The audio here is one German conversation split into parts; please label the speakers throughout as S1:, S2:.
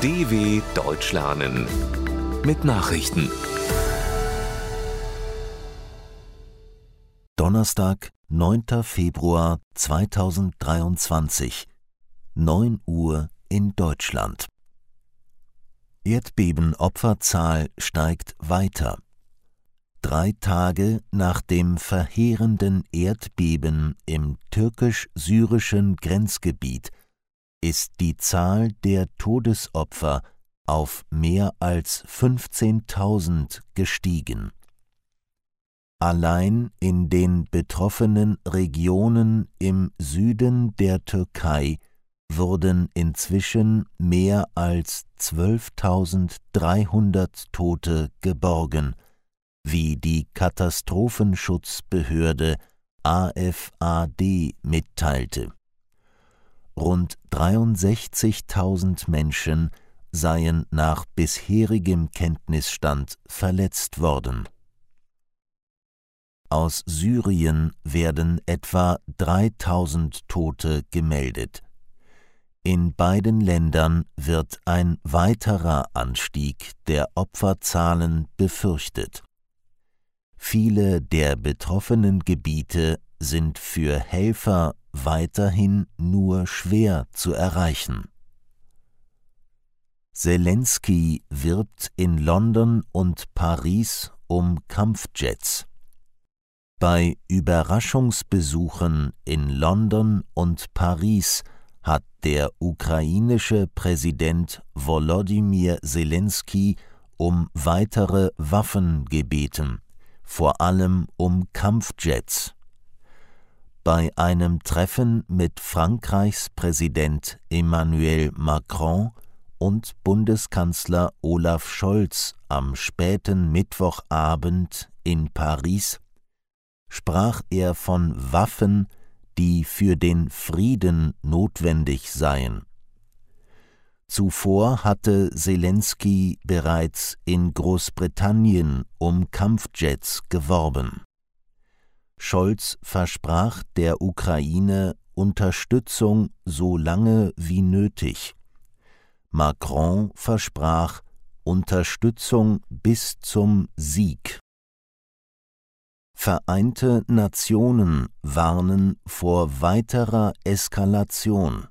S1: DW Deutsch lernen mit Nachrichten.
S2: Donnerstag, 9. Februar 2023, 9 Uhr in Deutschland. Erdbebenopferzahl steigt weiter. Drei Tage nach dem verheerenden Erdbeben im türkisch-syrischen Grenzgebiet ist die Zahl der Todesopfer auf mehr als 15.000 gestiegen. Allein in den betroffenen Regionen im Süden der Türkei wurden inzwischen mehr als 12.300 Tote geborgen, wie die Katastrophenschutzbehörde AFAD mitteilte. Rund 63.000 Menschen seien nach bisherigem Kenntnisstand verletzt worden. Aus Syrien werden etwa 3000 Tote gemeldet. In beiden Ländern wird ein weiterer Anstieg der Opferzahlen befürchtet. Viele der betroffenen Gebiete sind für Helfer weiterhin nur schwer zu erreichen. Zelensky wirbt in London und Paris um Kampfjets. Bei Überraschungsbesuchen in London und Paris hat der ukrainische Präsident Volodymyr Zelensky um weitere Waffen gebeten, vor allem um Kampfjets bei einem Treffen mit Frankreichs Präsident Emmanuel Macron und Bundeskanzler Olaf Scholz am späten Mittwochabend in Paris sprach er von Waffen, die für den Frieden notwendig seien. Zuvor hatte Zelensky bereits in Großbritannien um Kampfjets geworben. Scholz versprach der Ukraine Unterstützung so lange wie nötig. Macron versprach Unterstützung bis zum Sieg. Vereinte Nationen warnen vor weiterer Eskalation.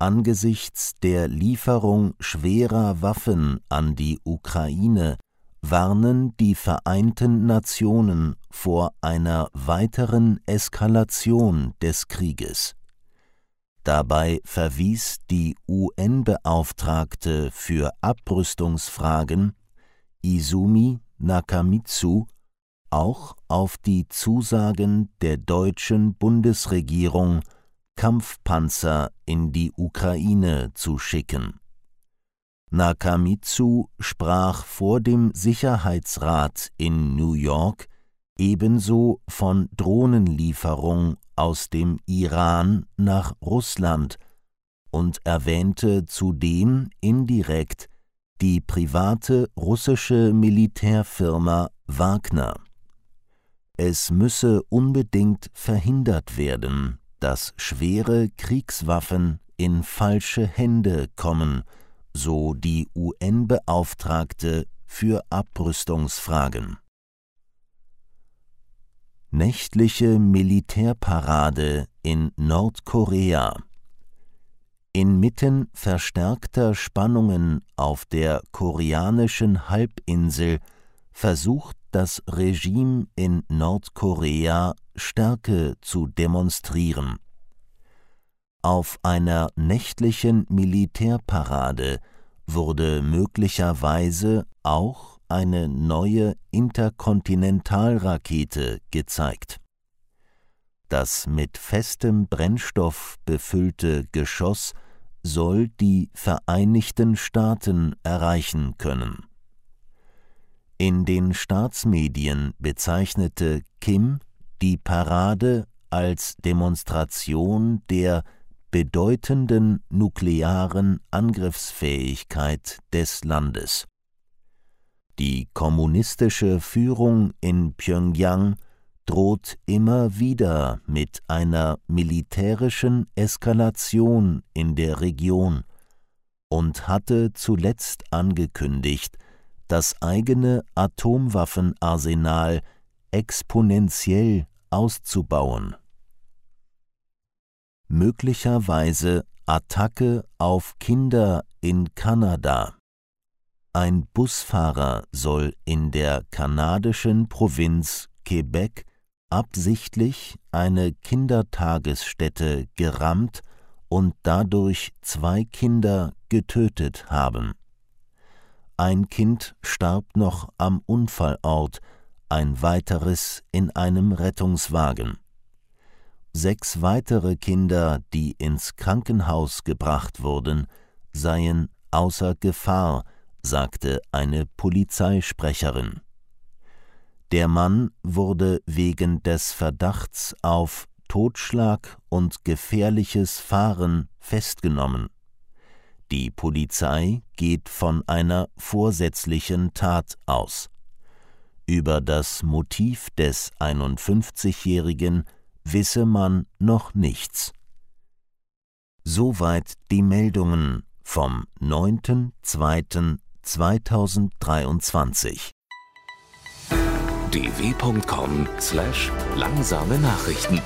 S2: Angesichts der Lieferung schwerer Waffen an die Ukraine warnen die Vereinten Nationen vor einer weiteren Eskalation des Krieges. Dabei verwies die UN-Beauftragte für Abrüstungsfragen Izumi Nakamitsu auch auf die Zusagen der deutschen Bundesregierung, Kampfpanzer in die Ukraine zu schicken Nakamitsu sprach vor dem Sicherheitsrat in New York ebenso von Drohnenlieferung aus dem Iran nach Russland und erwähnte zudem indirekt die private russische Militärfirma Wagner. Es müsse unbedingt verhindert werden, dass schwere Kriegswaffen in falsche Hände kommen, so die UN-Beauftragte für Abrüstungsfragen. Nächtliche Militärparade in Nordkorea Inmitten verstärkter Spannungen auf der koreanischen Halbinsel versucht das Regime in Nordkorea Stärke zu demonstrieren auf einer nächtlichen Militärparade wurde möglicherweise auch eine neue Interkontinentalrakete gezeigt. Das mit festem Brennstoff befüllte Geschoss soll die Vereinigten Staaten erreichen können. In den Staatsmedien bezeichnete Kim die Parade als Demonstration der bedeutenden nuklearen Angriffsfähigkeit des Landes. Die kommunistische Führung in Pjöngjang droht immer wieder mit einer militärischen Eskalation in der Region, und hatte zuletzt angekündigt, das eigene Atomwaffenarsenal exponentiell auszubauen. Möglicherweise Attacke auf Kinder in Kanada. Ein Busfahrer soll in der kanadischen Provinz Quebec absichtlich eine Kindertagesstätte gerammt und dadurch zwei Kinder getötet haben. Ein Kind starb noch am Unfallort, ein weiteres in einem Rettungswagen. Sechs weitere Kinder, die ins Krankenhaus gebracht wurden, seien außer Gefahr, sagte eine Polizeisprecherin. Der Mann wurde wegen des Verdachts auf Totschlag und gefährliches Fahren festgenommen. Die Polizei geht von einer vorsätzlichen Tat aus. Über das Motiv des 51-Jährigen wisse man noch nichts. Soweit die Meldungen vom 9.2.2023.
S1: dw.com/langsame Nachrichten